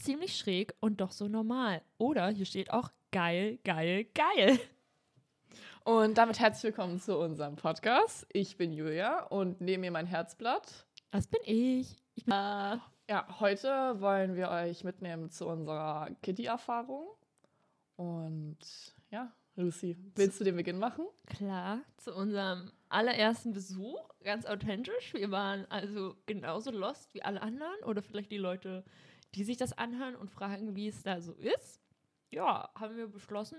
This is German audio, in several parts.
ziemlich schräg und doch so normal. Oder hier steht auch geil, geil, geil. Und damit herzlich willkommen zu unserem Podcast. Ich bin Julia und neben mir mein Herzblatt. Das bin ich. ich bin ja, heute wollen wir euch mitnehmen zu unserer Kitty-Erfahrung. Und ja, Lucy, willst du den Beginn machen? Klar, zu unserem allerersten Besuch, ganz authentisch. Wir waren also genauso lost wie alle anderen oder vielleicht die Leute, die sich das anhören und fragen, wie es da so ist. Ja, haben wir beschlossen,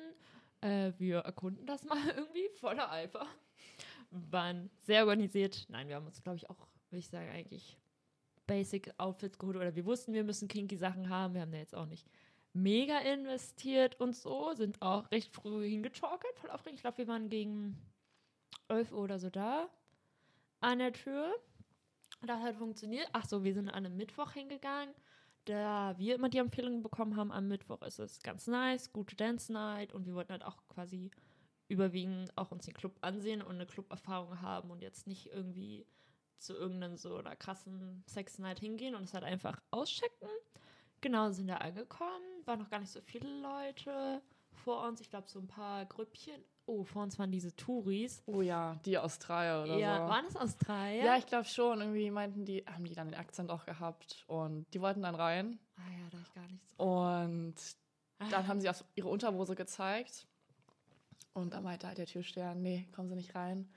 äh, wir erkunden das mal irgendwie voller Eifer. Waren sehr organisiert. Nein, wir haben uns, glaube ich, auch, würde ich sagen, eigentlich Basic Outfits geholt oder wir wussten, wir müssen kinky Sachen haben. Wir haben da jetzt auch nicht mega investiert und so, sind auch recht früh hingetalkert, voll aufregend. Ich glaube, wir waren gegen 11 Uhr oder so da an der Tür. Das hat funktioniert. Ach so, wir sind an einem Mittwoch hingegangen. Da wir immer die Empfehlung bekommen haben, am Mittwoch ist es ganz nice, gute Dance Night und wir wollten halt auch quasi überwiegend auch uns den Club ansehen und eine Club-Erfahrung haben und jetzt nicht irgendwie zu irgendeinem so einer krassen Sex Night hingehen und es halt einfach auschecken. Genau, sind da angekommen, waren noch gar nicht so viele Leute vor uns, ich glaube so ein paar Grüppchen. Oh, vor uns waren diese Touris. Oh ja, die Australier oder ja, so. waren es Australier? Ja, ich glaube schon. Irgendwie meinten die, haben die dann den Akzent auch gehabt und die wollten dann rein. Ah ja, da ich gar nichts. Und dann haben sie auch ihre Unterhose gezeigt. Und da meinte halt der Türsteher, nee, kommen Sie nicht rein.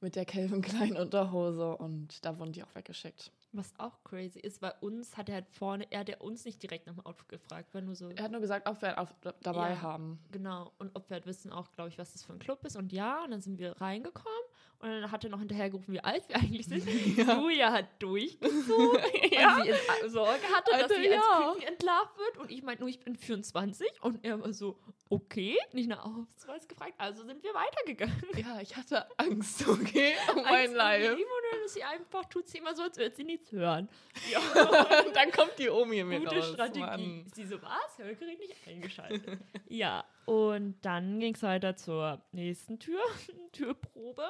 Mit der Calvin Klein Unterhose. Und da wurden die auch weggeschickt. Was auch crazy ist, bei uns hat er halt vorne, er hat ja uns nicht direkt nach dem Outfit gefragt, war nur so. Er hat nur gesagt, ob wir ein Outfit dabei Ja. haben. Genau. Und ob wir halt wissen auch, glaube ich, was das für ein Club ist. Und ja, und dann sind wir reingekommen. Und dann hat er noch hinterhergerufen, wie alt wir eigentlich sind. Julia hat durchgezogen, Ja. weil sie in- Sorge hatte, dass Alter, sie als ja. Creepy entlarvt wird. Und ich meinte nur, ich bin 24. Und er war so, okay, nicht nach Ausweis gefragt. Also sind wir weitergegangen. Ja, ich hatte Angst, okay, um Angst mein Leben Und dann ist sie einfach, tut sie immer so, als würde sie nichts hören. Ja. dann kommt die Omi mir Gute raus. Strategie. Mann. Sie so, was? Hörgerät nicht eingeschaltet. ja, und dann ging es weiter zur nächsten Tür, Türprobe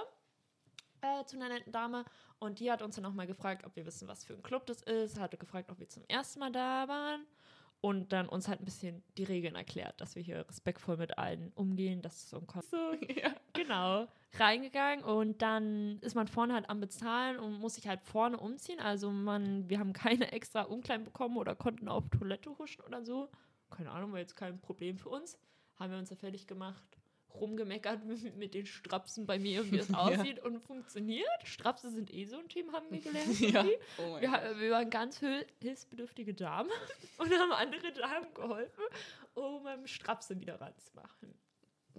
äh, zu einer netten Dame. Und die hat uns dann nochmal gefragt, ob wir wissen, was für ein Club das ist. Hatte gefragt, ob wir zum ersten Mal da waren. Und dann uns halt ein bisschen die Regeln erklärt, dass wir hier respektvoll mit allen umgehen, dass es so ein Kon so, Ja. Genau, reingegangen und dann ist man vorne halt am Bezahlen und muss sich halt vorne umziehen. Also man, wir haben keine extra Umkleiden bekommen oder konnten auf Toilette huschen oder so. Keine Ahnung, war jetzt kein Problem für uns. Haben wir uns ja fertig gemacht, rumgemeckert mit, den Strapsen bei mir, wie es Ja. aussieht und funktioniert. Strapse sind eh so ein Thema, haben wir gelernt. Ja. Oh Wir, wir waren ganz hil hilfsbedürftige Damen und haben andere Damen geholfen, um ähm, Strapse wieder ranzumachen.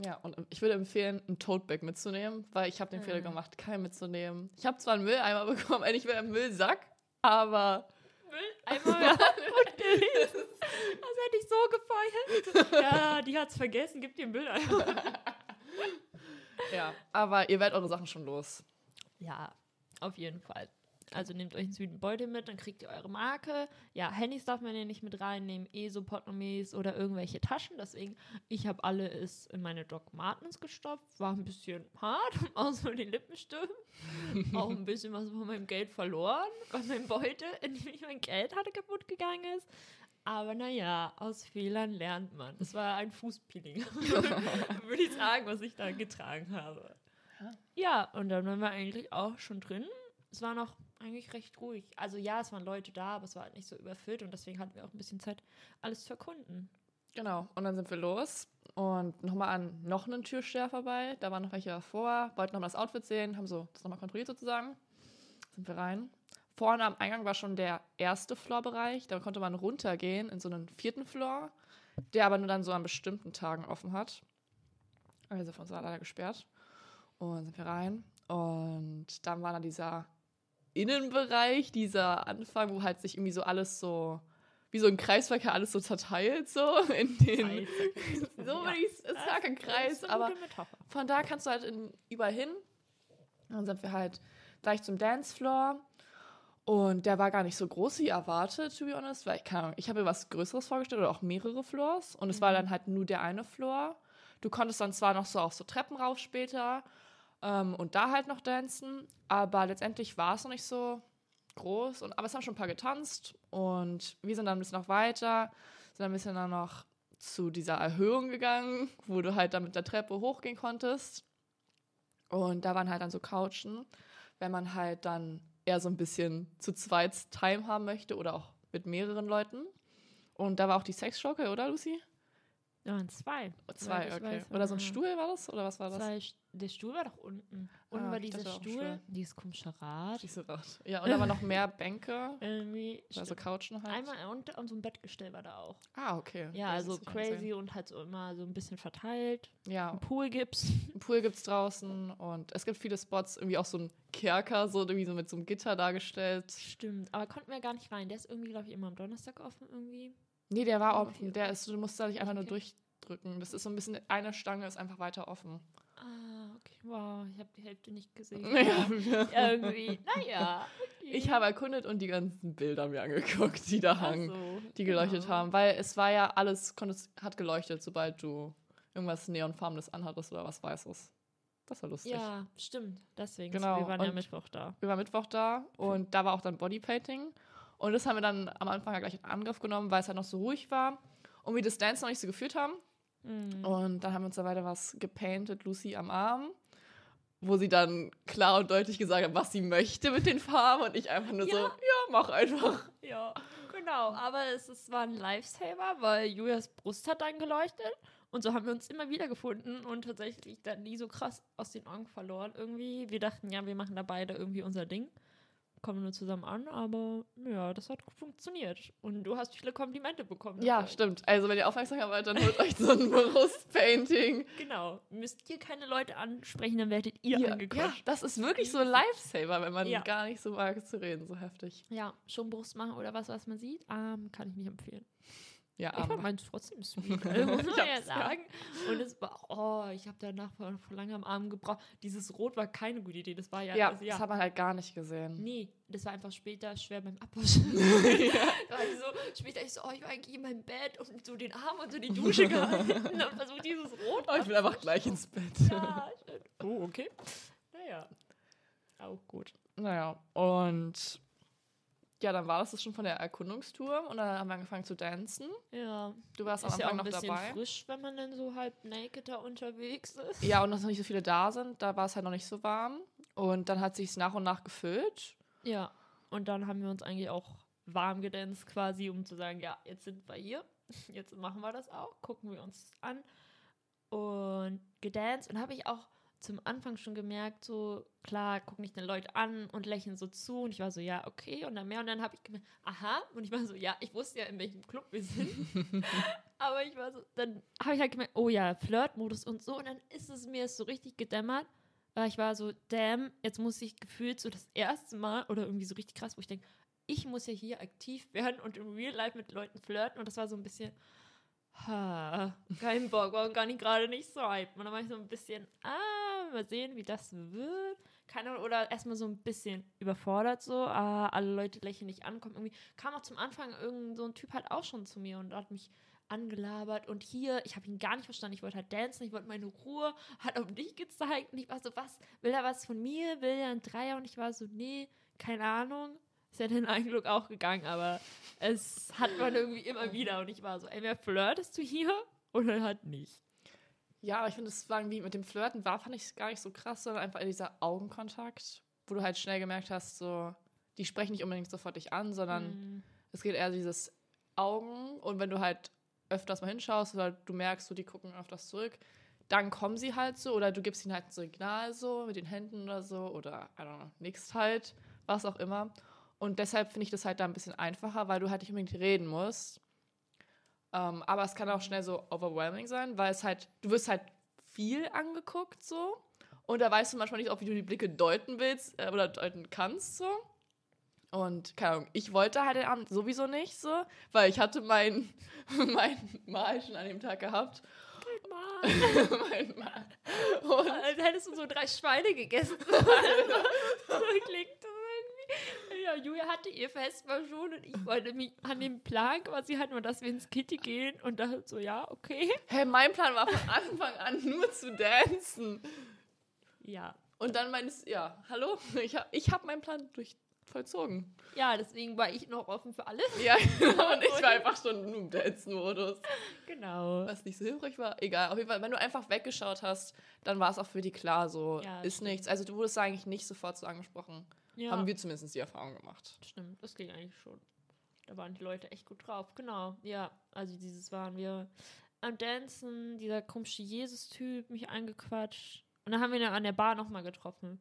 Ja, und ich würde empfehlen, ein Totebag mitzunehmen, weil ich habe den Fehler Ah. gemacht, keinen mitzunehmen. Ich habe zwar einen Mülleimer bekommen, eigentlich wäre ein Müllsack, aber Einmal ja. gut gelesen. Das hätte ich so gefeiert. Ja, die hat's vergessen, gib dir ein. ja, aber ihr werdet eure Sachen schon los. Ja, auf jeden Fall. Also nehmt euch einen süßen Beutel mit, dann kriegt ihr eure Marke. Ja, Handys darf man ja nicht mit reinnehmen, eh so Portemonnaies oder irgendwelche Taschen. Deswegen, ich habe alle es in meine Doc Martens gestopft. War ein bisschen hart, außer den Lippenstift. Auch ein bisschen was von meinem Geld verloren, weil mein Beutel, in dem ich mein Geld hatte, kaputt gegangen ist. Aber naja, aus Fehlern lernt man. Es war ein Fußpeeling, würde ich sagen, was ich da getragen habe. Ja, und dann waren wir eigentlich auch schon drin. Es war noch eigentlich recht ruhig. Also ja, es waren Leute da, aber es war halt nicht so überfüllt und deswegen hatten wir auch ein bisschen Zeit, alles zu erkunden. Genau, und dann sind wir los und nochmal an noch einen Türsteher vorbei. Da waren noch welche davor, wollten nochmal das Outfit sehen, haben so das nochmal kontrolliert sozusagen. Sind wir rein. Vorne am Eingang war schon der erste Floorbereich. Da konnte man runtergehen in so einen vierten Floor, der aber nur dann so an bestimmten Tagen offen hat. Also von uns war leider gesperrt. Und sind wir rein. Und dann war da dieser Innenbereich, dieser Anfang, wo halt sich irgendwie so alles so, wie so ein Kreisverkehr, alles so zerteilt, so in den. So ich es sagen, ein Kreis, aber von da kannst du halt in, überall hin. Dann sind wir halt gleich zum Dancefloor. Und der war gar nicht so groß wie erwartet, to be honest, weil ich keine Ahnung, ich habe mir was Größeres vorgestellt oder auch mehrere Floors. Und es war dann halt nur der eine Floor. Du konntest dann zwar noch so auf so Treppen rauf später ähm, und da halt noch dancen, aber letztendlich war es noch nicht so groß. Und, aber es haben schon ein paar getanzt. Und wir sind dann ein bisschen noch weiter, sind ein bisschen dann noch zu dieser Erhöhung gegangen, wo du halt dann mit der Treppe hochgehen konntest. Und da waren halt dann so Couchen, wenn man halt dann eher so ein bisschen zu zweit Time haben möchte oder auch mit mehreren Leuten. Und da war auch die Sexschaukel, oder Lucy? Da waren zwei. Zwei, Soweit ich okay. weiß, oder so ein. Stuhl war das? Oder was war das? Zwei, der Stuhl war doch unten. Unten Ah, war dieser Stuhl, Stuhl. dieses komische Rad. Diese Rad. Ja, und da waren noch mehr Bänke, Irgendwie. also. Couchen halt. Einmal und, und so ein Bettgestell war da auch. Ah, okay. Ja, Das also crazy und halt so immer so ein bisschen verteilt. Ja, Ein Pool gibt's. einen Pool gibt's draußen und es gibt viele Spots, irgendwie auch so ein Kerker, so irgendwie so mit so einem Gitter dargestellt. Stimmt, aber konnten wir gar nicht rein. Der ist irgendwie, glaube ich, immer am Donnerstag offen irgendwie. Nee, der war Okay, offen. Der ist, du musst da nicht einfach nur Okay. durchdrücken. Das ist so ein bisschen, eine Stange ist einfach weiter offen. Ah, okay. Wow, ich habe die Hälfte nicht gesehen. Ja. Ja, irgendwie, naja. Okay. Ich habe erkundet und die ganzen Bilder mir angeguckt, die da hangen, so, die geleuchtet genau. haben. Weil es war ja alles, hat geleuchtet, sobald du irgendwas neonfarbenes anhattest oder was Weißes. Das war lustig. Ja, stimmt. Deswegen. Genau, Wir waren ja und- Mittwoch da. Wir waren Mittwoch da und da war auch dann Bodypainting. Und das haben wir dann am Anfang ja gleich in Angriff genommen, weil es halt noch so ruhig war und wir das Dance noch nicht so gefühlt haben. Mhm. Und dann haben wir uns da weiter was gepainted, Lucy am Arm, wo sie dann klar und deutlich gesagt hat, was sie möchte mit den Farben und ich einfach nur so, Ja. ja, mach einfach. Ja, genau. Aber es, es war ein Lifesaver, weil Julias Brust hat dann geleuchtet. Und so haben wir uns immer wieder gefunden und tatsächlich dann nie so krass aus den Augen verloren. Irgendwie, wir dachten, ja, wir machen da beide irgendwie unser Ding. Kommen nur zusammen an, aber ja, das hat gut funktioniert. Und du hast viele Komplimente bekommen. Ja, dafür. stimmt. Also wenn ihr aufmerksam wollt, dann holt euch so ein Brustpainting. Genau. Müsst ihr keine Leute ansprechen, dann werdet ihr Ja, ja, angequatscht. das ist wirklich so ein Lifesaver, wenn man Ja. gar nicht so mag zu reden, so heftig. Ja, schon Brust machen oder was, was man sieht, ähm, kann ich nicht empfehlen. Ja, Ich fand aber. meins trotzdem sweet, also muss man ja ja. sagen. Und es war, oh, ich habe danach vor, vor lange am Abend gebraucht. Dieses Rot war keine gute Idee. Das war ja, Ja, also, das hat man halt gar nicht gesehen. Nee, das war einfach später schwer beim Abwaschen. Da war ich so, später ich so, oh, ich war eigentlich in meinem Bett und so den Arm unter die Dusche gehalten und versucht, dieses Rot Oh, ich will einfach gleich ins Bett. Ja, schön. Oh, okay. Naja. Auch gut. Naja, und ja, dann war das das schon von der Erkundungstour und dann haben wir angefangen zu tanzen. Ja. Du warst am Ist ja auch Anfang ein noch bisschen dabei. frisch, wenn man dann so halb naked da unterwegs ist. Ja, und dass noch nicht so viele da sind, da war es halt noch nicht so warm. Und dann hat sich nach und nach gefüllt. Ja, und dann haben wir uns eigentlich auch warm gedanzt quasi, um zu sagen, ja, jetzt sind wir hier, jetzt machen wir das auch, gucken wir uns an und gedanced und habe ich auch zum Anfang schon gemerkt, so klar, gucken nicht den Leute an und lächeln so zu und ich war so, ja, okay und dann mehr. Und dann habe ich gemerkt, aha und ich war so, ja, ich wusste ja, in welchem Club wir sind, aber ich war so, dann habe ich halt gemerkt, oh ja, Flirtmodus und so. Und dann ist es mir so richtig gedämmert, weil ich war so, damn, jetzt muss ich gefühlt so das erste Mal oder irgendwie so richtig krass, wo ich denke, ich muss ja hier aktiv werden und im Real Life mit Leuten flirten. Und das war so ein bisschen, ha, kein Bock, war gar nicht gerade nicht so hype. Und dann war ich so ein bisschen, ah, mal sehen, wie das wird. Keine Ahnung, oder erstmal so ein bisschen überfordert so, ah, alle Leute lächeln nicht an, kommt irgendwie, kam auch zum Anfang irgend so ein Typ halt auch schon zu mir und hat mich angelabert und hier, ich habe ihn gar nicht verstanden, ich wollte halt dancen, ich wollte meine Ruhe, hat auf dich gezeigt und ich war so, was, will er was von mir, will er ein Dreier und ich war so, nee, keine Ahnung, ist ja den Eindruck auch gegangen, aber es hat man irgendwie immer wieder und ich war so, entweder flirtest du hier oder halt nicht. Ja, aber ich finde, es war irgendwie mit dem Flirten war, fand ich es gar nicht so krass, sondern einfach dieser Augenkontakt, wo du halt schnell gemerkt hast, so, die sprechen nicht unbedingt sofort dich an, sondern Mm, es geht eher dieses Augen und wenn du halt öfters mal hinschaust oder du merkst, so, die gucken öfters zurück, dann kommen sie halt so oder du gibst ihnen halt ein Signal so mit den Händen oder so oder, I don't know, nix halt, was auch immer. Und deshalb finde ich das halt da ein bisschen einfacher, weil du halt nicht unbedingt reden musst. Ähm, aber es kann auch schnell so overwhelming sein, weil es halt, du wirst halt viel angeguckt so. Und da weißt du manchmal nicht, ob wie du die Blicke deuten willst äh, oder deuten kannst so. Und keine Ahnung, ich wollte halt den Abend sowieso nicht so, weil ich hatte mein, mein Mal schon an dem Tag gehabt. Mann, mein Mal. Und als hättest du so drei Schweine gegessen. so klingt das irgendwie. Ja, Julia hatte ihr Fest mal schon und ich wollte mich an dem Plan quasi halten und dass wir ins Kitty gehen und dachte so, ja, okay. hey, mein Plan war von Anfang an nur zu dancen. Ja, Und dann meines, ja, hallo, ich habe ich hab meinen Plan durch, vollzogen. Ja, deswegen war ich noch offen für alles. Ja, genau. Und ich war einfach schon im Dance-Modus. Genau. Was nicht so hilfreich war. Egal, auf jeden Fall, wenn du einfach weggeschaut hast, dann war es auch für die klar so, Ja, ist stimmt. nichts. Also du wurdest eigentlich nicht sofort so angesprochen. Ja, Haben wir zumindest die Erfahrung gemacht. stimmt. Das ging eigentlich schon. Da waren die Leute echt gut drauf. Genau. Ja, also dieses waren wir am Dancen, dieser komische Jesus-Typ mich angequatscht. Und dann haben wir ihn an der Bar nochmal getroffen.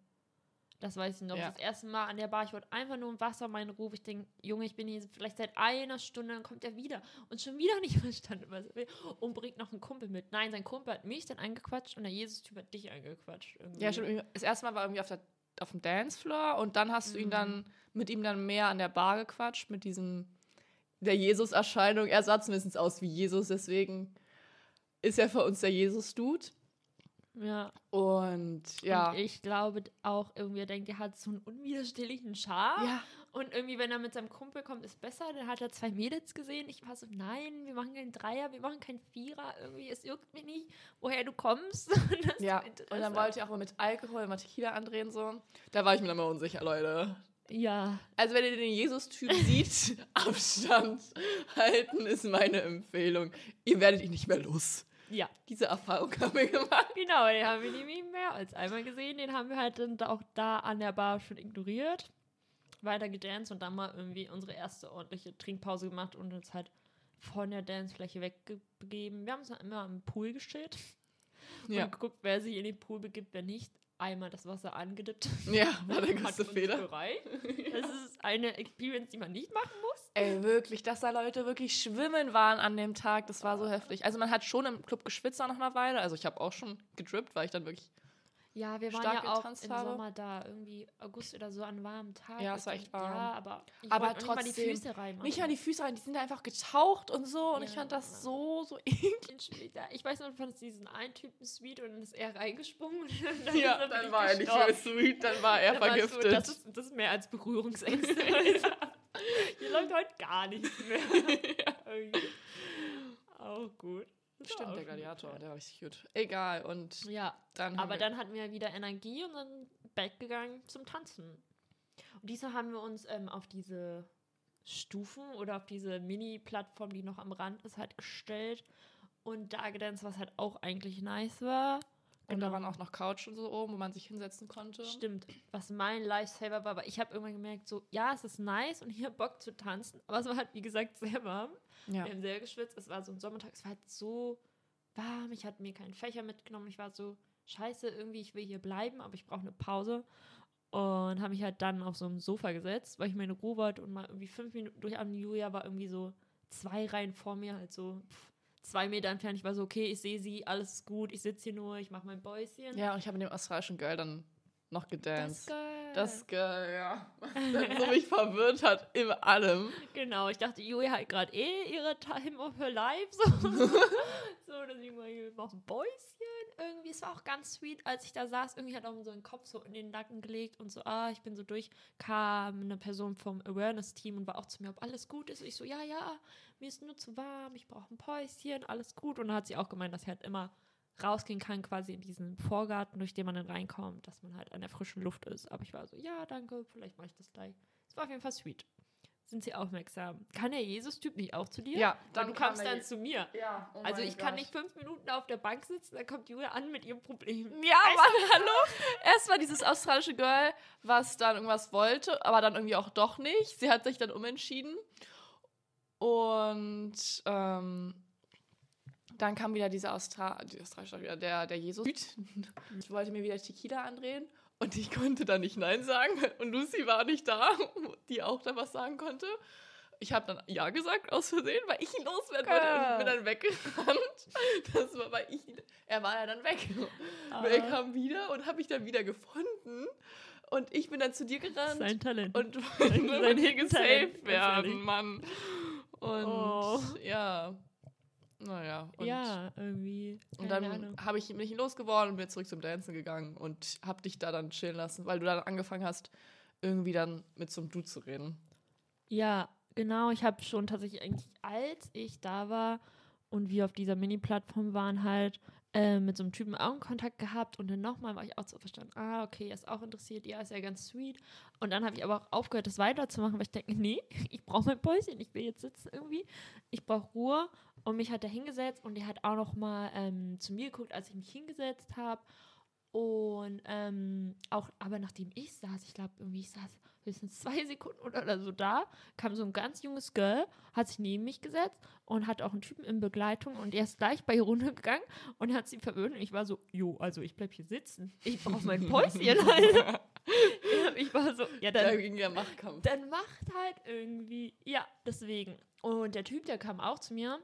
Das weiß ich noch. Ja. Das erste Mal an der Bar. Ich wollte einfach nur ein Wasser, meinen Ruf. Ich denke, Junge, ich bin hier vielleicht seit einer Stunde, dann kommt er wieder. Und schon wieder nicht verstanden, was er will. Und bringt noch einen Kumpel mit. Nein, sein Kumpel hat mich dann angequatscht und der Jesus-Typ hat dich angequatscht. Irgendwie. Ja, stimmt. Das erste Mal war irgendwie auf, der, auf dem Dancefloor und dann hast du ihn Mhm. dann mit ihm dann mehr an der Bar gequatscht, mit diesem der Jesus-Erscheinung. Er sah zumindest aus wie Jesus, deswegen ist er für uns der Jesus-Dude. Ja. Und ja. Und ich glaube auch irgendwie, er denkt, er hat so einen unwiderstehlichen Charme. ja, Und irgendwie, wenn er mit seinem Kumpel kommt, ist besser. Dann hat er zwei Mädels gesehen. Ich war so, nein, wir machen keinen Dreier, wir machen keinen Vierer. Irgendwie, es juckt mich nicht, woher du kommst. Und ja. Und dann wollte ich auch mal mit Alkohol, mal Tequila andrehen so. Da war ich mir dann mal unsicher, Leute. Ja, Also wenn ihr den Jesus-Typ sieht, Abstand halten ist meine Empfehlung. Ihr werdet ihn nicht mehr los. ja. Diese Erfahrung haben wir gemacht. Genau, den haben wir nämlich mehr als einmal gesehen. Den haben wir halt dann auch da an der Bar schon ignoriert. Weiter gedanced und dann mal irgendwie unsere erste ordentliche Trinkpause gemacht und uns halt von der Dancefläche wegbegeben. Wir haben uns dann immer am Pool gestellt Ja. und geguckt, wer sich in den Pool begibt, wer nicht. Einmal das Wasser angedippt. Ja, war der Hat größte Fehler. gereicht. Das ist eine Experience, die man nicht machen muss. Ey, wirklich, dass da Leute wirklich schwimmen waren an dem Tag, das war so heftig. Also man hat schon im Club geschwitzt nach einer Weile. Also ich habe auch schon gedrippt, weil ich dann wirklich. Ja, wir waren ja auch getanzt im. Sommer da, irgendwie August oder so an warmen Tag. Ja, es war echt warm. Ja, aber ich Aber noch nicht mal die trotzdem, Füße reinmachen. Nicht mal die Füße rein, die sind da einfach getaucht und so. Und ich Ja. fand das so, so eklig. Ich weiß noch, du fandest diesen einen Typen sweet und dann ist er reingesprungen. Und dann Ja, dann war er nicht mehr sweet, dann war er Dann war vergiftet. So, das, ist, das ist mehr als Berührungsängste. Hier läuft heute gar nichts mehr. Auch gut. Stimmt, auch der Gladiator, der war richtig gut. Egal, und Ja, dann. aber dann hatten wir wieder Energie und dann back gegangen zum Tanzen. Und diesmal haben wir uns ähm, auf diese Stufen oder auf diese Mini-Plattform, die noch am Rand ist, halt gestellt und da gedanced, was halt auch eigentlich nice war. Und da Genau. waren auch noch Couch und so oben, wo man sich hinsetzen konnte. Stimmt, was mein Lifesaver war, aber ich habe irgendwann gemerkt, so, ja, es ist nice und hier Bock zu tanzen, aber es war halt, wie gesagt, sehr warm. Ja. Wir haben sehr geschwitzt, es war so ein Sommertag, es war halt so warm, ich hatte mir keinen Fächer mitgenommen, ich war so, scheiße, irgendwie, ich will hier bleiben, aber ich brauche eine Pause. Und habe mich halt dann auf so ein Sofa gesetzt, weil ich meine Ruhe wollte und mal irgendwie fünf Minuten durch an Julia war irgendwie so zwei Reihen vor mir, halt so pff, zwei Meter entfernt. Ich war so, okay, ich sehe sie, alles ist gut, ich sitze hier nur, ich mache mein Bäuschen. Ja, und ich habe mit dem australischen Girl dann noch das gedanced. geil. Das Girl, ja. Dann so mich verwirrt hat in allem. Genau, ich dachte, Julia hat gerade eh ihre Time of her life. So, so dass ich mal hier mach ein Bäuschen. Irgendwie, es war auch ganz sweet, als ich da saß. Irgendwie hat auch so einen Kopf so in den Nacken gelegt und so, ah, ich bin so durch. Kam eine Person vom Awareness-Team und war auch zu mir, ob alles gut ist. Ich so, ja, ja, mir ist nur zu warm, ich brauche ein Päuschen, alles gut. Und dann hat sie auch gemeint, dass sie halt immer rausgehen kann, quasi in diesen Vorgarten, durch den man dann reinkommt, dass man halt an der frischen Luft ist. Aber ich war so, ja, danke, vielleicht mache ich das gleich. Es war auf jeden Fall sweet. Sind sie aufmerksam? Kann der Jesus-Typ nicht auch zu dir? Ja, Dann dann du kommst dann zu mir. Ja, oh also ich kann Gott. nicht fünf Minuten auf der Bank sitzen, dann kommt Julia an mit ihrem Problem. Ja, Mann, hallo. Erst war dieses australische Girl, was dann irgendwas wollte, aber dann irgendwie auch doch nicht. Sie hat sich dann umentschieden. Und ähm, dann kam wieder dieser Austra die australische wieder, der, der Jesus. Ich wollte mir wieder Tequila andrehen und ich konnte da nicht Nein sagen. Und Lucy war nicht da, die auch da was sagen konnte. Ich habe dann Ja gesagt aus Versehen, weil ich ihn loswerden wollte und bin dann weggerannt. Das war, weil ich er war ja dann weg. Er Ah, kam wieder und habe mich dann wieder gefunden. Und ich bin dann zu dir gerannt sein Talent. und wollte hier gesaved werden. Mann. Und Oh. ja. Naja. Und, ja, irgendwie. und dann habe ich bin ich losgeworden und bin zurück zum Dancen gegangen und habe dich da dann chillen lassen, weil du dann angefangen hast, irgendwie dann mit so einem Du zu reden. Ja, genau. Ich habe schon tatsächlich eigentlich, als ich da war und wir auf dieser Mini-Plattform waren halt äh, mit so einem Typen Augenkontakt gehabt und dann nochmal war ich auch so verstanden, ah, okay, er ist auch interessiert, ja, ist ja ganz sweet. Und dann habe ich aber auch aufgehört, das weiterzumachen, weil ich denke, nee, ich brauche mein Päuschen, ich will jetzt sitzen irgendwie, ich brauche Ruhe. Und mich hat er hingesetzt und er hat auch nochmal ähm, zu mir geguckt, als ich mich hingesetzt habe. Und ähm, auch, aber nachdem ich saß, ich glaube, irgendwie, ich saß höchstens zwei Sekunden oder so da, kam so ein ganz junges Girl, hat sich neben mich gesetzt und hat auch einen Typen in Begleitung und er ist gleich bei ihr runtergegangen und hat sie verwöhnt und ich war so, jo, also ich bleib hier sitzen. Ich brauche mein Päuschen, Alter. ich war so, ja, dann, Da ging der Machtkampf. dann macht halt irgendwie, ja, deswegen. Und der Typ, der kam auch zu mir,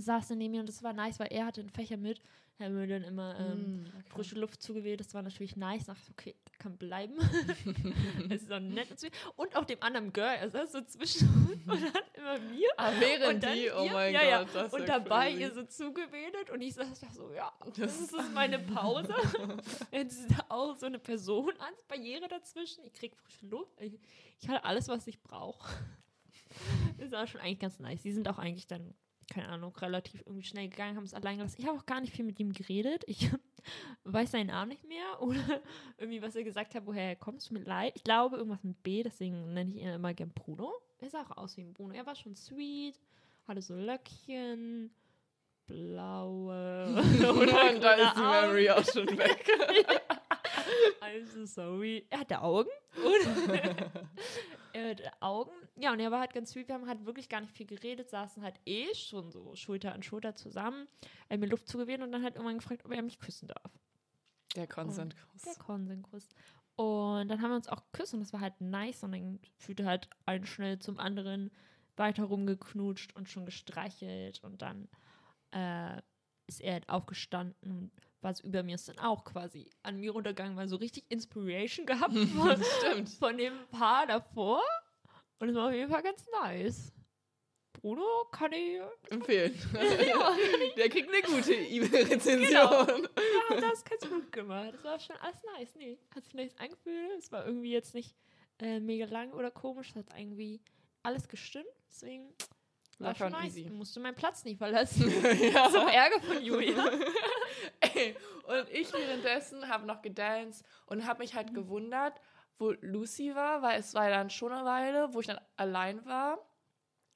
saß dann neben mir und das war nice, weil er hatte einen Fächer mit. Er hat mir dann immer ähm, Mm, okay. frische Luft zugewählt. Das war natürlich nice. Dachte ich, okay, der kann bleiben. Es ist auch nett und auch dem anderen Girl. Er saß so zwischen uns und hat immer mir Ah, während und dann die, oh ihr, mein ja, Gott, ja. das ist und dabei crazy. ihr so zugewedelt und ich saß da so, ja, das, Das- ist meine Pause. Jetzt ist da auch so eine Person als Barriere dazwischen. Ich krieg frische Luft. Ich, ich hatte alles, was ich brauche. Das war schon eigentlich ganz nice. Die sind auch eigentlich dann, keine Ahnung, relativ irgendwie schnell gegangen, haben es allein gelassen. Ich habe auch gar nicht viel mit ihm geredet. Ich weiß seinen Namen nicht mehr oder irgendwie, was er gesagt hat, woher er kommt. Tut mir leid. Ich glaube, irgendwas mit B, deswegen nenne ich ihn immer gern Bruno. Er sah auch aus wie ein Bruno. Er war schon sweet, hatte so Löckchen, blaue. oder Und da ist die. Memory auch schon weg. I'm so sorry. Er hatte Augen. Und hatte Augen. Ja, und er war halt ganz sweet. Wir haben halt wirklich gar nicht viel geredet, saßen halt eh schon so Schulter an Schulter zusammen, hat mir Luft zugewählt und dann halt irgendwann gefragt, ob er mich küssen darf. Der Der Konsentkuss. Und dann haben wir uns auch geküsst und das war halt nice. Und dann fühlte halt ein schnell zum anderen weiter rumgeknutscht und schon gestreichelt. Und dann äh, ist er halt aufgestanden so über mir, ist dann auch quasi an mir runtergegangen, weil so richtig Inspiration gehabt von, Stimmt. von dem Paar davor. Und es war auf jeden Fall ganz nice. Bruno kann ich. Empfehlen. Ja, Der kriegt eine gute E-Mail-Rezension. ja, das ganz gut gemacht. Das war schon alles nice. Nee, hat sich nice angefühlt. Es war irgendwie jetzt nicht äh, mega lang oder komisch. Es hat irgendwie alles gestimmt. Deswegen war schon und nice. easy. Ich musste meinen Platz nicht verlassen. ja. Zum Ärger von Julia. Ey, und ich währenddessen habe noch gedanced und habe mich halt gewundert, wo Lucy war, weil es war dann schon eine Weile, wo ich dann allein war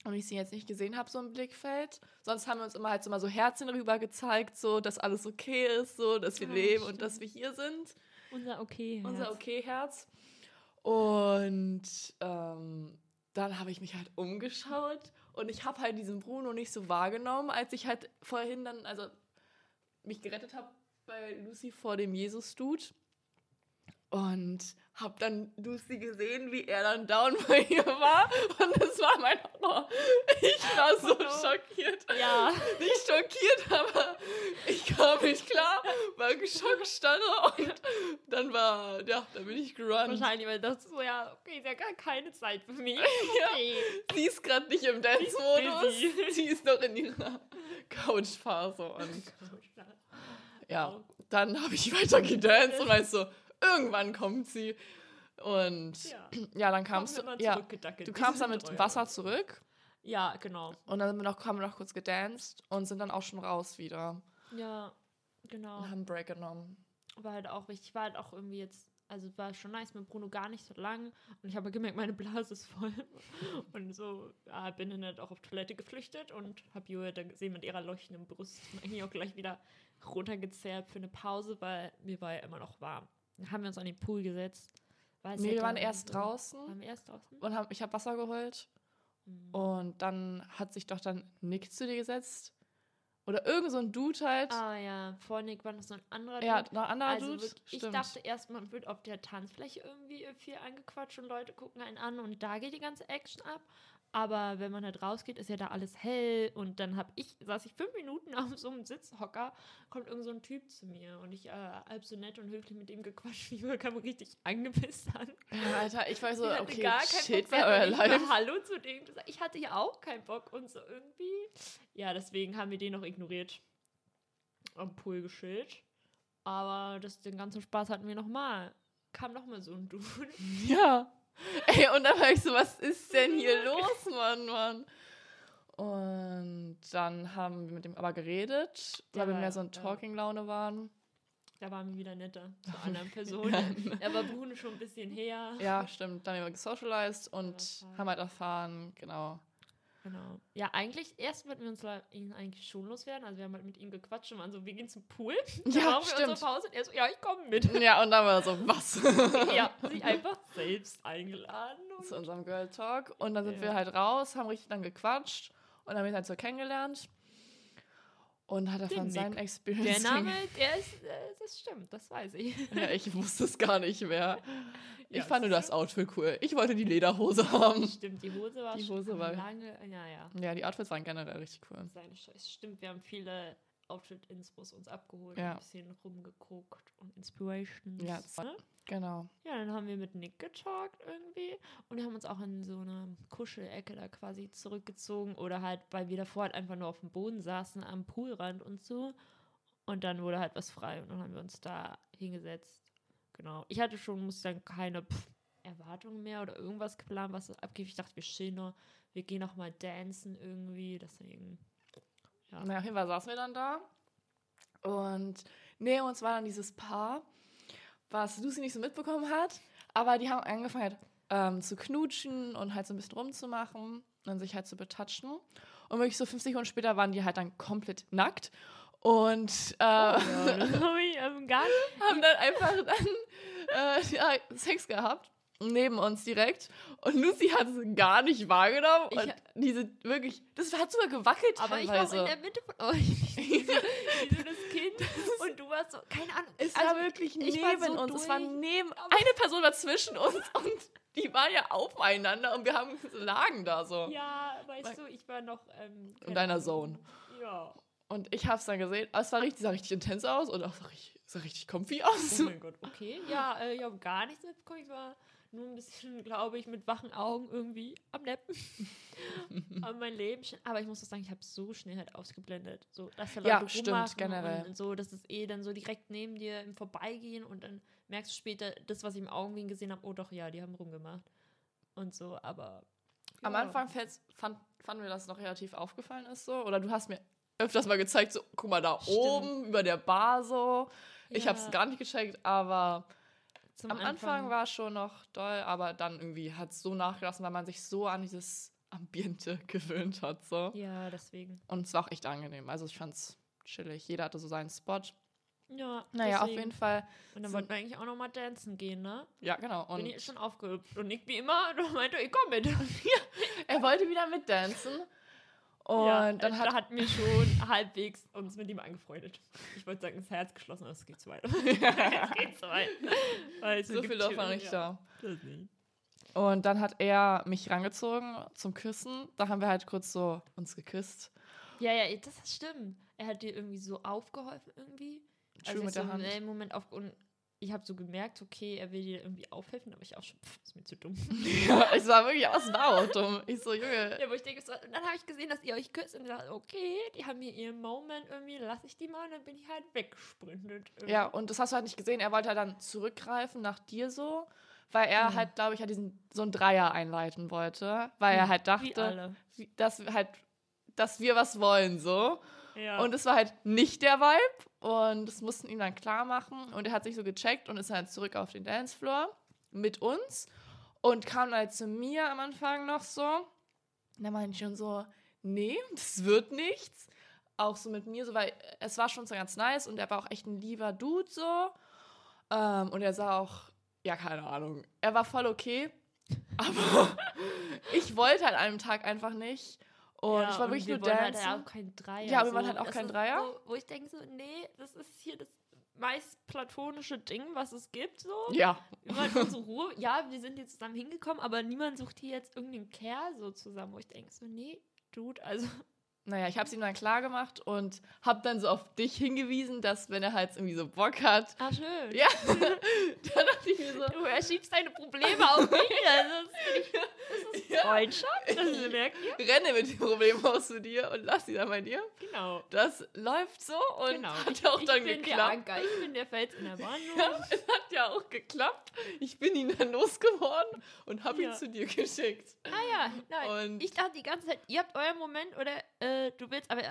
und ich sie jetzt nicht gesehen habe, so im Blickfeld. Sonst haben wir uns immer halt so mal so Herzchen rüber gezeigt, so, dass alles okay ist, so, dass wir Ja, leben und stimmt. dass wir hier sind. Unser okay. Unser Okay-Herz. Und ähm, dann habe ich mich halt umgeschaut und ich habe halt diesen Bruno nicht so wahrgenommen, als ich halt vorhin dann, also mich gerettet habe bei Lucy vor dem Jesus-Dude. Und habe dann Lucy gesehen, wie er dann down bei ihr war. Und das war mein Horror. Ich war so schockiert. Ja. Nicht schockiert, aber ich kam nicht klar, war Schockstarre und dann war, ja, da bin ich gerannt. Wahrscheinlich, weil das so, ja, okay, ist ja gar keine Zeit für mich. Ja. Okay. Sie ist gerade nicht im Dance-Modus. Sie ist noch in ihrer Couch-Phase. Und ja, dann habe ich weiter gedanced und weißt so, irgendwann kommt sie. Und Ja. ja, dann kamst du, ja, du kamst dann mit. Wasser zurück Ja, genau. und dann wir noch, haben wir noch kurz gedanced und sind dann auch schon raus wieder Ja, genau. und haben einen Break genommen. War halt auch richtig, war halt auch irgendwie jetzt, also war schon nice mit Bruno gar nicht so lang. Und ich habe gemerkt, meine Blase ist voll. Und so, ja, bin dann halt auch auf Toilette geflüchtet und habe Julia dann gesehen mit ihrer leuchtenden Brust und eigentlich auch gleich wieder runtergezerrt für eine Pause, weil mir war ja immer noch warm. Haben wir uns an den Pool gesetzt. weil Nee, wir hätte waren erst so- draußen Waren wir erst draußen? und hab, ich habe Wasser geholt Mhm. und dann hat sich doch dann Nick zu dir gesetzt. Oder irgend so ein Dude halt. Ah ja, vor Nick war noch so ein anderer ja, Dude. noch ein anderer Also Dude. wirklich, ich Stimmt. dachte erst, man wird auf der Tanzfläche irgendwie viel angequatscht und Leute gucken einen an und da geht die ganze Action ab. Aber wenn man halt rausgeht, ist ja da alles hell und dann hab ich, saß ich fünf Minuten auf so einem Sitzhocker, kommt irgend so ein Typ zu mir und ich äh, halb so nett und höflich mit ihm gequatscht, ich kam richtig angepisst an. Ja, Alter, ich war so, Ich hatte okay, gar keinen shit Bock, euer Life. Hallo zu dem gesagt. Ich hatte ja auch keinen Bock und so irgendwie. Ja, deswegen haben wir den noch ignoriert. Am Pool geschillt. Aber das, den ganzen Spaß hatten wir nochmal. Kam nochmal so ein Dude. Ja. Ey, und dann war ich so, was ist denn hier los, Mann, Mann? Und dann haben wir mit ihm aber geredet, Der weil wir war- mehr so in ja. Talking-Laune waren. Da waren wir wieder netter zu anderen Personen. Da war Bruno schon ein bisschen her. Ja, stimmt. Dann haben wir gesocialized und haben halt erfahren, genau. Genau. Ja, eigentlich, erst wollten wir uns ihn eigentlich schon loswerden. Also wir haben halt mit ihm gequatscht und waren so, wir gehen zum Pool. Dann Ja, brauchen wir unsere Pause und er so, ja, ich komme mit. Ja, und dann war er so, was? ja, sich einfach selbst eingeladen. Zu unserem Girl Talk. Und dann sind Ja. wir halt raus, haben richtig lang gequatscht und haben ihn halt so kennengelernt. Und hat er von Nick. seinen der. Name, der ist, äh, das stimmt, das weiß ich. Ja, ich wusste es gar nicht mehr. Ich Ja, fand nur das Outfit cool. Ich wollte die Lederhose haben. Stimmt, die Hose war Die schon Hose war- lange, ja, ja. Ja, die Outfits waren generell richtig cool. Seine Scheiße. Stimmt, wir haben viele Outfit-Inspos uns abgeholt, Ja. ein bisschen rumgeguckt und Inspirations. Ja, ne? Genau. Ja, dann haben wir mit Nick getalkt irgendwie und wir haben uns auch in so eine Kuschelecke da quasi zurückgezogen oder halt, weil wir davor halt einfach nur auf dem Boden saßen am Poolrand und so. Und dann wurde halt was frei und dann haben wir uns da hingesetzt. Genau. Ich hatte schon, muss ich sagen, keine pff, Erwartungen mehr oder irgendwas geplant, was abgeht. Ich dachte, wir chillen nur, wir gehen noch mal dancen irgendwie, deswegen. Ja. Na, auf jeden Fall saßen wir dann da. Und neben uns war dann dieses Paar, was Lucy nicht so mitbekommen hat. Aber die haben angefangen halt, ähm, zu knutschen und halt so ein bisschen rumzumachen und sich halt zu betatschen. Und wirklich so fünf Sekunden später waren die halt dann komplett nackt. Und äh, Ja, habe ich ähm, nicht. haben dann einfach dann äh, ja, Sex gehabt. Neben uns direkt. Und Lucy hat es gar nicht wahrgenommen. Ich und diese wirklich, das hat sogar gewackelt Aber ich war teilweise. in der Mitte von euch. wie, so, das Kind. Und du warst so, keine Ahnung. Es also, war wirklich ich war neben so uns. Es war durch, neben. Eine Person war zwischen uns und die waren ja aufeinander und wir haben lagen da so. Ja, weißt du, ich war noch. Ähm, In deiner. Zone. Ja. Und ich hab's dann gesehen. Aber es war richtig, sah richtig intens aus und auch sah richtig, sah richtig comfy aus. Oh mein Gott, okay. Ja, äh, ich habe gar nichts mitbekommen. Ich war nur ein bisschen, glaube ich, mit wachen Augen irgendwie am Neppen. Aber mein Leben. Aber ich muss auch sagen, ich habe so schnell halt ausgeblendet. So, dass da Ja, Leute stimmt, generell. Und so, das ist eh dann so direkt neben dir im Vorbeigehen und dann merkst du später, das, was ich im Augenblick gesehen habe, oh doch, ja, die haben rumgemacht. Und so, aber. Am ja. Anfang fällt's- fand, fanden wir, dass es noch relativ aufgefallen ist so. Oder du hast mir öfters mal gezeigt, so, guck mal da Stimmt. oben über der Bar so. Ich Ja. hab's gar nicht gecheckt, aber Zum am Anfang, war es schon noch doll, aber dann irgendwie hat es so nachgelassen, weil man sich so an dieses Ambiente gewöhnt hat. So. Ja, deswegen. Und es war auch echt angenehm. Also ich fand's chillig. Jeder hatte so seinen Spot. Ja, Naja, auf deswegen. jeden Fall. Und dann wollten wir eigentlich auch noch mal dancen gehen, ne? Ja, genau. Bin Und ich schon aufgehüpft. Und Nick wie immer, du meinte, ich komm mit. er wollte wieder mitdancen. Und ja, dann da hat hatten wir schon halbwegs uns mit ihm angefreundet. Ich wollte sagen, das Herz geschlossen, aber es geht zu weit. es geht zu weit. Weil so viel Dorf war nicht da. Und dann hat er mich rangezogen zum Küssen. Da haben wir halt kurz so uns geküsst. Ja, ja, das stimmt. Er hat dir irgendwie so aufgeholfen irgendwie. Schön Also mit so der Hand. Moment auf und ich habe so gemerkt, okay, er will dir irgendwie aufhelfen, aber ich auch schon, pff, ist mir zu dumm. Ja, ich war wirklich aus dem auch dumm. Ich so, Junge. Ja, wo ich denke, so, und dann habe ich gesehen, dass ihr euch küsst und dachte, okay, die haben hier ihren Moment irgendwie, lasse ich die mal und dann bin ich halt weggesprintet. irgendwie. Ja, und das hast du halt nicht gesehen. Er wollte halt dann zurückgreifen nach dir so, weil er Mhm. halt, glaube ich, halt diesen so einen Dreier einleiten wollte, weil er halt dachte, dass wir halt, dass wir was wollen so. Ja. Und es war halt nicht der Vibe und das mussten ihm dann klar machen und er hat sich so gecheckt und ist halt zurück auf den Dancefloor mit uns und kam dann halt zu mir am Anfang noch so. Und dann meinte ich schon so, nee, das wird nichts. Auch so mit mir, so, weil es war schon so ganz nice und er war auch echt ein lieber Dude so. Ähm, und er sah auch, ja, keine Ahnung, er war voll okay. Aber ich wollte halt an einem Tag einfach nicht. Und Ja, ich war wirklich wir nur dancen. Halt auch kein Dreier. Ja, wir wollen halt auch Das kein ist Dreier. So, wo ich denke so, nee, das ist hier das meist platonische Ding, was es gibt. So. ja, wollen unsere Ruhe. Ja, wir sind hier zusammen hingekommen, aber niemand sucht hier jetzt irgendeinen Kerl so zusammen, wo ich denke so, nee, Dude, also naja, ich habe es ihm dann klar gemacht und habe dann so auf dich hingewiesen, dass wenn er halt irgendwie so Bock hat, ah schön. ja, da dachte ich mir so, Du erschiebst deine Probleme auf mich. Also, das ich, das ist Ja. Freundschaft. Das merkt ihr? renne mit dem Problem aus zu dir und lass sie dann bei dir. Genau. Das läuft so und genau. hat auch ich dann der geklappt. Anker, ich bin der Fels in der Warnung. Ja, es hat ja auch geklappt. Ich bin ihn dann losgeworden und habe ihn Ja. zu dir geschickt. Ah ja, nein. Und ich dachte die ganze Zeit, ihr habt euren Moment oder äh, äh, du willst, aber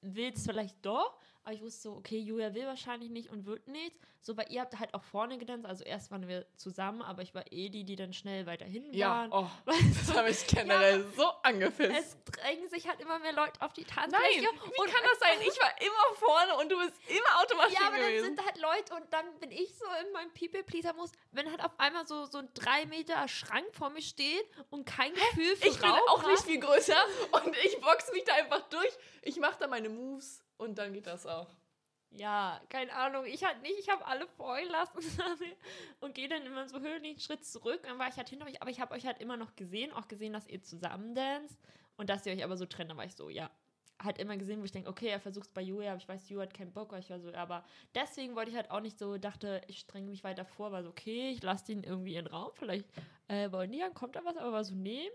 willst vielleicht doch. Aber ich wusste so, okay, Julia will wahrscheinlich nicht und wird nichts. So, weil ihr habt halt auch vorne getanzt. Also erst waren wir zusammen, aber ich war eh die, die dann schnell weiter hinten Ja, waren. oh, das habe ich generell so angepisst. Es drängen sich halt immer mehr Leute auf die Nein, Tanzfläche. wie und kann das sein? Ich war immer vorne und du bist immer automatisch Ja, aber dann gewesen. sind halt Leute und dann bin ich so in meinem People-Pleaser-Muss, wenn halt auf einmal so, so ein drei Meter Schrank vor mir steht und kein Gefühl für ich bin Raum auch nicht hat. viel größer und ich box mich da einfach durch. Ich mache da meine Moves und dann geht das auch. Ja, keine Ahnung. Ich halt nicht. Ich habe alle vorgehen lassen und gehe dann immer so höhnigen Schritt zurück. Dann war ich halt hinter euch, aber ich habe euch halt immer noch gesehen, auch gesehen, dass ihr zusammen danst und dass ihr euch aber so trennt. Dann war ich so, ja. Halt immer gesehen, wo ich denke, okay, er versucht es bei Julia, aber ich weiß, Julia hat keinen Bock, aber ich war so, aber deswegen wollte ich halt auch nicht so, dachte, ich strenge mich weiter vor, war so, okay, ich lasse den irgendwie in den Raum, vielleicht äh, wollen die, dann kommt da was, aber war so, nee.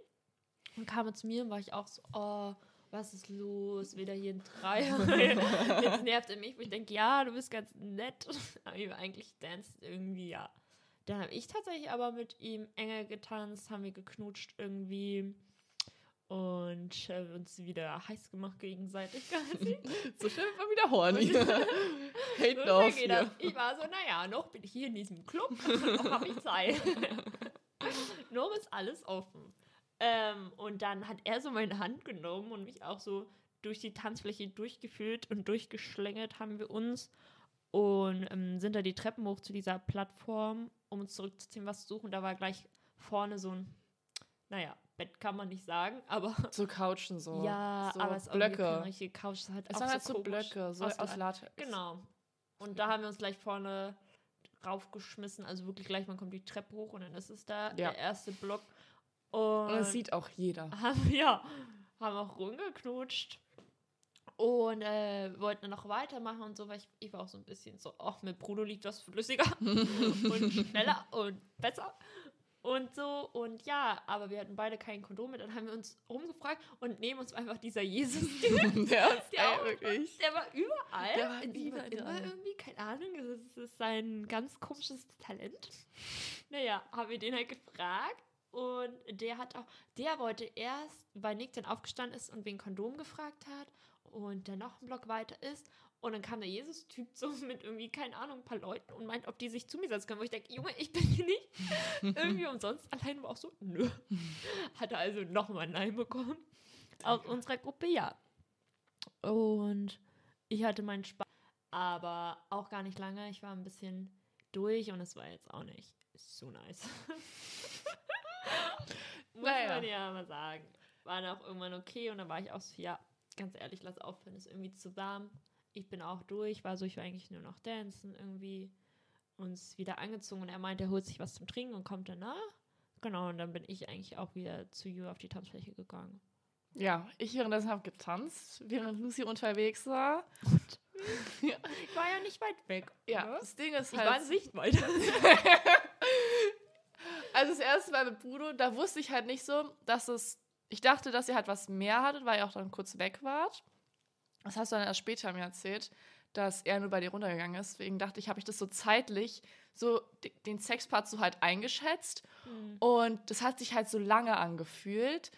Und kam er zu mir und war ich auch so, oh, was ist los? Wieder hier ein Dreier. Jetzt nervt er mich, wo ich denke, ja, du bist ganz nett. Aber eigentlich danst irgendwie, ja. Dann habe ich tatsächlich aber mit ihm enger getanzt, haben wir geknutscht irgendwie und äh, uns wieder heiß gemacht gegenseitig. quasi. So schnell man wieder horny. Hate So das. hier. Ich war so, naja, noch bin ich hier in diesem Club, noch habe ich Zeit. noch ist alles offen. Ähm, und dann hat er so meine Hand genommen und mich auch so durch die Tanzfläche durchgeführt und durchgeschlängelt haben wir uns und ähm, sind da die Treppen hoch zu dieser Plattform, um uns zurückzuziehen, was zu suchen. Da war gleich vorne so ein, naja, Bett kann man nicht sagen, aber So Couchen so. ja, so aber es ist auch keine Blöcke. richtige Couch. Ist halt Es auch waren halt so komisch Blöcke, so aus aus, La- Latex. Genau. Und da haben wir uns gleich vorne raufgeschmissen. Also wirklich gleich, man kommt die Treppe hoch und dann ist es da, Ja. der erste Block. Und, das sieht auch jeder. haben, ja, haben auch rumgeknutscht. Und äh, wollten dann noch weitermachen und so, weil ich, ich war auch so ein bisschen so, ach, mit Bruno liegt das flüssiger und schneller und besser und so. Und ja, aber wir hatten beide kein Kondom mit. Dann haben wir uns rumgefragt und neben uns einfach dieser Jesus. Der ist Der auch- wirklich. Der war überall. Der war überall. immer irgendwie, keine Ahnung, das ist, das ist sein ganz komisches Talent. Naja, haben wir den halt gefragt und der hat auch, der wollte erst, weil Nick dann aufgestanden ist und wegen Kondom gefragt hat und dann noch einen Block weiter ist und dann kam der Jesus-Typ so mit irgendwie, keine Ahnung, ein paar Leuten und meint, ob die sich zu mir setzen können, wo ich denke, Junge, ich bin hier nicht irgendwie umsonst. Allein war auch so, nö. Hat er also nochmal ein Nein bekommen. Aus unserer Gruppe, ja. Und ich hatte meinen Spaß, aber auch gar nicht lange. Ich war ein bisschen durch und es war jetzt auch nicht so nice. Muss Naja. man ja mal sagen. War dann auch irgendwann okay und dann war ich auch so, ja, ganz ehrlich, lass aufhören, ist irgendwie zu warm. Ich bin auch durch, war so, ich will eigentlich nur noch dancen irgendwie. Uns wieder angezogen und er meint, er holt sich was zum Trinken und kommt danach. Genau, und dann bin ich eigentlich auch wieder zu Ju auf die Tanzfläche gegangen. Ja, ich währenddessen habe getanzt, während Lucy unterwegs war. ja, Ich war ja nicht weit weg. ja, oder? das Ding ist Ich halt. war in Sichtweite. also das erste Mal mit Bruno, da wusste ich halt nicht so, dass es. Ich dachte, dass ihr halt was mehr hattet, weil ihr auch dann kurz weg wart. Das hast du dann erst später mir erzählt, dass er nur bei dir runtergegangen ist. Deswegen dachte ich, habe ich das so zeitlich, so de- den Sexpart so halt eingeschätzt. Und das hat sich halt so lange angefühlt,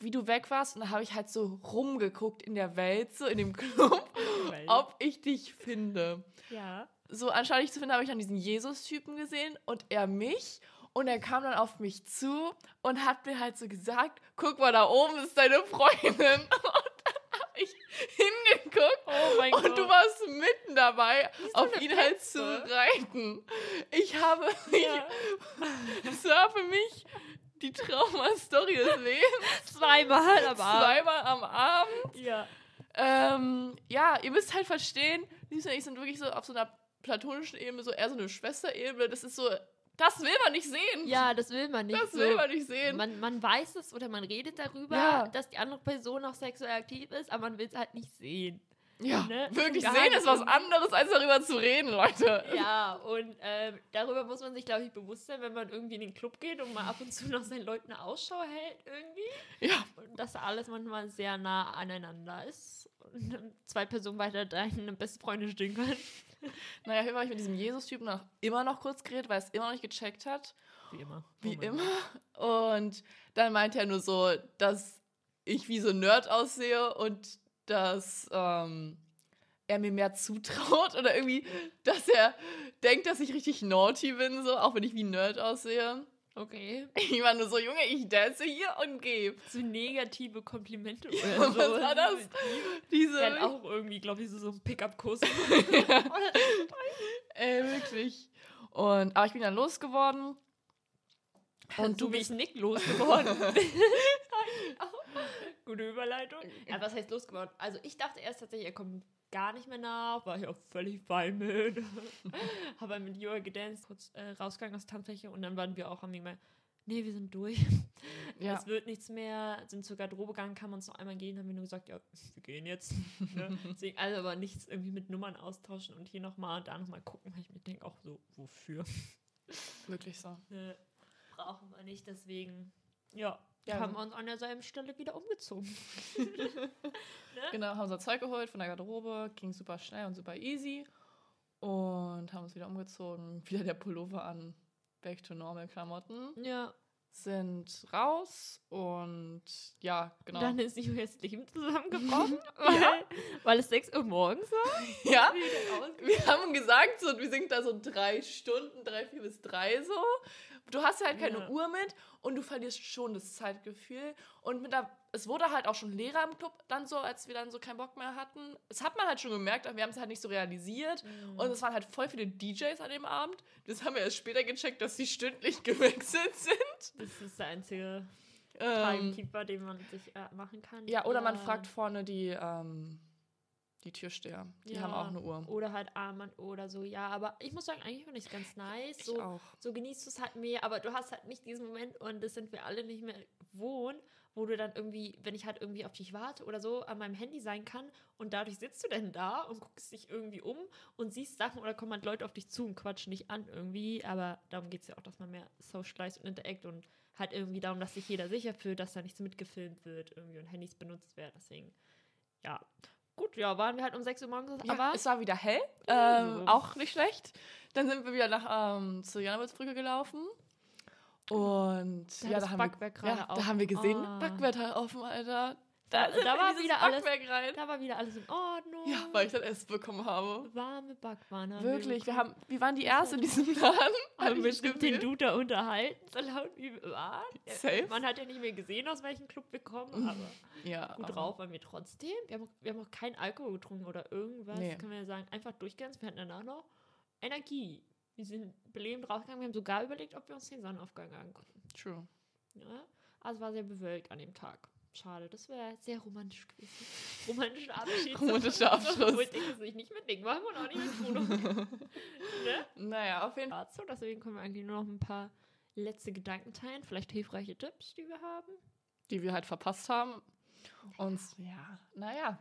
wie du weg warst. Und da habe ich halt so rumgeguckt in der Welt, so in dem Club, ob ich dich finde. ja. So anscheinend zu finden, habe ich dann diesen Jesus-Typen gesehen und er mich. Und er kam dann auf mich zu und hat mir halt so gesagt, guck mal, da oben ist deine Freundin. Und dann habe ich hingeguckt Oh mein und du warst mitten dabei, auf ihn halt Petze. zu reiten. Ich habe, Ja. es war für mich die Trauma-Story des Lebens. Zweimal am Abend. Zweimal am Abend. Ja. Ähm, ja, ihr müsst halt verstehen, Lisa und ich sind wirklich so auf so einer platonischen Ebene, so eher so eine Schwesterebene. Das ist so, das will man nicht sehen. ja, das will man nicht. das so. will man nicht sehen. Man, man weiß es oder man redet darüber, Ja. dass die andere Person auch sexuell aktiv ist, aber man will es halt nicht sehen. Ja, ne? wirklich sehen ist was anderes, als darüber zu reden, Leute. Ja, und ähm, darüber muss man sich, glaube ich, bewusst sein, wenn man irgendwie in den Club geht und mal ab und zu nach seinen Leuten Ausschau hält irgendwie. Ja, Und dass alles manchmal sehr nah aneinander ist. Und zwei Personen weiter deine beste Freundin stehen können. naja, hier war ich mit diesem Jesus-Typen noch immer noch kurz geredet, weil er es immer noch nicht gecheckt hat. Wie immer. Wie Oh immer. Und dann meinte er nur so, dass ich wie so ein Nerd aussehe und dass ähm, er mir mehr zutraut oder irgendwie, dass er denkt, dass ich richtig naughty bin, so, auch wenn ich wie ein Nerd aussehe. Okay. Ich war nur so, Junge, ich dance hier und gebe. So negative Komplimente Ja, oder so. was war das? Diese. Hat auch irgendwie, glaube ich, so, so einen Pickup-Kurs. Ey, wirklich. Und, aber ich bin dann losgeworden. Und du bist Nick losgeworden. Gute Überleitung. Ja, was heißt losgeworden? Also ich dachte erst tatsächlich, er kommt gar nicht mehr nach. War ich auch völlig fein mit. Habe mit Joa gedanced, kurz äh, rausgegangen aus der Tanzfläche und dann waren wir auch, haben wir gemeint, nee, wir sind durch. Ja. Es wird nichts mehr. Sind zur Garderobe gegangen, kann man uns noch einmal gehen, haben wir nur gesagt, ja, wir gehen jetzt. ne? Deswegen, also aber nichts irgendwie mit Nummern austauschen und hier nochmal und da nochmal gucken, weil ich mir denke auch so, wofür? Wirklich so. Ne, brauchen wir nicht, deswegen, ja, Ja, haben wir uns an derselben Stelle wieder umgezogen. Genau, haben unser Zeug geholt von der Garderobe, ging super schnell und super easy. Und haben uns wieder umgezogen, wieder der Pullover an, back to normal Klamotten. Ja, Sind raus und ja, genau. dann ist die jetzt Leben zusammengebrochen, weil, weil es 6 Uhr morgens war. ja, wir haben gesagt, so, wir sind da so drei Stunden, drei, vier bis drei so. Du hast halt keine Ja. Uhr mit und du verlierst schon das Zeitgefühl. Und mit der, es wurde halt auch schon leerer im Club dann so, als wir dann so keinen Bock mehr hatten. Das hat man halt schon gemerkt, aber wir haben es halt nicht so realisiert. Mhm. Und es waren halt voll viele DJs an dem Abend. Das haben wir erst später gecheckt, dass sie stündlich gewechselt sind. Das ist der einzige Ähm, Timekeeper, den man sich äh, machen kann. ja, oder man fragt vorne die, ähm, die Türsteher. Die Ja. haben auch eine Uhr. Oder halt Armband oder so, ja. Aber ich muss sagen, eigentlich finde ich es ganz nice. Ich So, auch. so genießt du es halt mehr, aber du hast halt nicht diesen Moment und das sind wir alle nicht mehr gewohnt, wo du dann irgendwie, wenn ich halt irgendwie auf dich warte oder so, an meinem Handy sein kann und dadurch sitzt du dann da und guckst dich irgendwie um und siehst Sachen oder kommen halt Leute auf dich zu und quatschen dich an irgendwie, aber darum geht es ja auch, dass man mehr socialize und interact und halt irgendwie darum, dass sich jeder sicher fühlt, dass da nichts mitgefilmt wird irgendwie und Handys benutzt werden, deswegen, ja. Gut, ja, waren wir halt um 6 Uhr morgens, Ja, aber es war wieder hell. Also. Ähm, auch nicht schlecht. Dann sind wir wieder nach ähm, zur Janawitzbrücke gelaufen. Und Da ja, das da haben, wir, ja, da haben wir gesehen, Ah. Backwerk hat offen, Alter. Da- da wir war wieder alles- rein. da war wieder alles in Ordnung. Ja, weil ich dann Essen bekommen habe. warme Backwaren Wirklich, wir, bekommen. haben, wir waren die Erste in diesem Laden. haben wir mit das den. Dude da unterhalten, so laut wie wir waren. Safe. Man hat ja nicht mehr gesehen, aus welchem Club wir kommen, aber Ja, gut aber- drauf waren wir trotzdem. Wir haben, auch, wir haben auch keinen Alkohol getrunken oder irgendwas, Nee. können wir ja sagen. Einfach durchgegangen, wir hatten danach noch Energie. Wir sind belebend rausgegangen, wir haben sogar überlegt, ob wir uns den Sonnenaufgang angucken. True. Ja? Also war sehr bewölkt an dem Tag. Schade, das wäre sehr romantisch gewesen. Romantischer Abschied. Romantischer Abschluss. Wollte ich es nicht mit Ding machen und auch nicht mit Bruno. ne? Naja, auf jeden Fall. dazu. Deswegen können wir eigentlich nur noch ein paar letzte Gedanken teilen. Vielleicht hilfreiche Tipps, die wir haben. Die wir halt verpasst haben. Und ja, naja.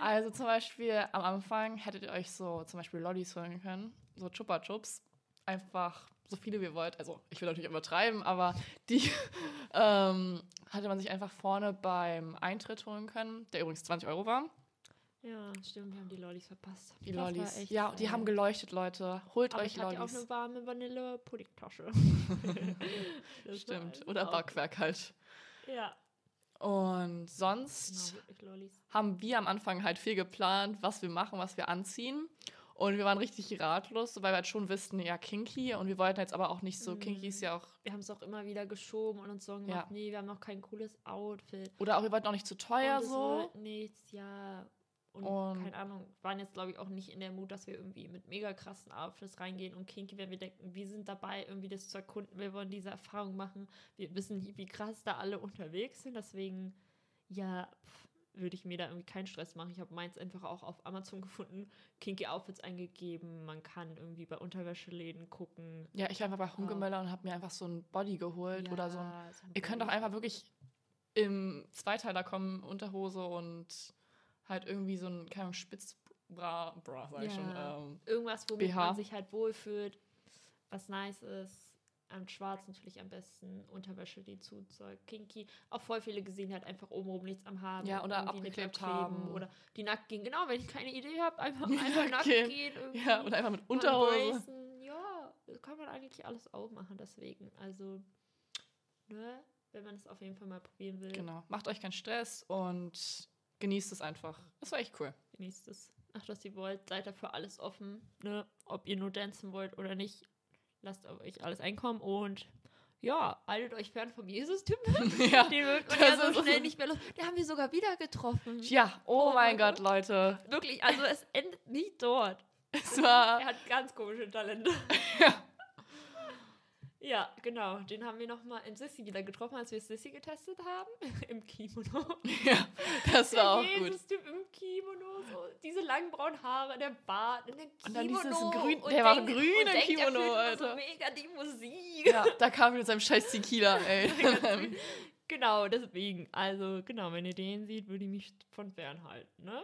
Also zum Beispiel am Anfang hättet ihr euch so zum Beispiel Lollis holen können. So Chupa Chups. Einfach so viele wie ihr wollt. Also ich will natürlich übertreiben, aber die ähm, hatte man sich einfach vorne beim Eintritt holen können, der übrigens 20 Euro war. Ja, stimmt, wir haben die Lollis verpasst. Die Das Lollis. echt Ja, die haben geleuchtet, Leute. Holt Aber euch ich hatte auch Lollis. eine warme Vanille-Puddingtasche. Stimmt. halt Oder Backwerk halt. Ja, Und sonst genau, Lollis. haben wir am Anfang halt viel geplant, was wir machen, was wir anziehen. Und wir waren richtig ratlos, weil wir halt schon wussten, ja, kinky. Und wir wollten jetzt aber auch nicht so, Mhm. kinky ist ja auch, Wir haben es auch immer wieder geschoben und uns Sorgen Ja. gemacht, nee, wir haben noch kein cooles Outfit. oder auch, wir wollten auch nicht zu teuer und so. nichts, ja. Und, Und- keine Ahnung, waren jetzt, glaube ich, auch nicht in der Mut, dass wir irgendwie mit mega krassen Outfits reingehen und kinky, wenn wir denken, wir sind dabei, irgendwie das zu erkunden, wir wollen diese Erfahrung machen. Wir wissen nicht, wie krass da alle unterwegs sind, deswegen, ja, pff, würde ich mir da irgendwie keinen Stress machen. Ich habe meins einfach auch auf Amazon gefunden, kinky Outfits eingegeben. Man kann irgendwie bei Unterwäscheläden gucken. Ja, ich war einfach bei Hungemöller und habe mir einfach so ein Body geholt oder so. Ein, Ja, so ein ihr könnt auch einfach wirklich im Zweiteiler kommen, Unterhose und halt irgendwie so ein, keine Ahnung, Spitzbra, Bra, sag ich schon. Ja. Ähm, irgendwas, womit BH. man sich halt wohlfühlt, was nice ist. Am Schwarz natürlich am besten, Unterwäsche, die Zuzeug, kinky. Auch voll viele gesehen, halt einfach obenrum nichts am haben. Ja, oder abgeklebt haben. Oder die nackt gehen. Genau, wenn ich keine Idee habe, einfach, einfach nackt gehen. gehen. irgendwie. ja, oder einfach mit Unterhose. Ja, das kann man eigentlich alles auch machen, deswegen. Also, ne, wenn man es auf jeden Fall mal probieren will. Genau. Macht euch keinen Stress und genießt es einfach. Das war echt cool. Genießt es. Macht, was ihr wollt. Seid dafür alles offen. Ne? Ob ihr nur tanzen wollt oder nicht. Lasst auf euch alles einkommen und ja, haltet euch fern vom Jesus-Typen. ja, Den wird man ja so schnell nicht mehr los. Den haben wir sogar wieder getroffen. ja, oh, Oh mein mein Gott, Leute. Wirklich, also es endet nie dort. Es war. Er hat ganz komische Talente. Ja. Ja, genau. Den haben wir nochmal in Sissy wieder getroffen, als wir Sissy getestet haben. Im Kimono. Ja, das war auch der gut. Jesus-Typ im Kimono. So, diese langen braunen Haare, der Bart in dem Kimono. Und dann dieses Grün- der war denkt- grün und im denkt, Kimono, fühlt Alter. So mega die Musik. Ja, da kam mit seinem scheiß Tequila, ey. Genau, deswegen. Also, genau, wenn ihr den seht, würde ich mich von fernhalten, ne?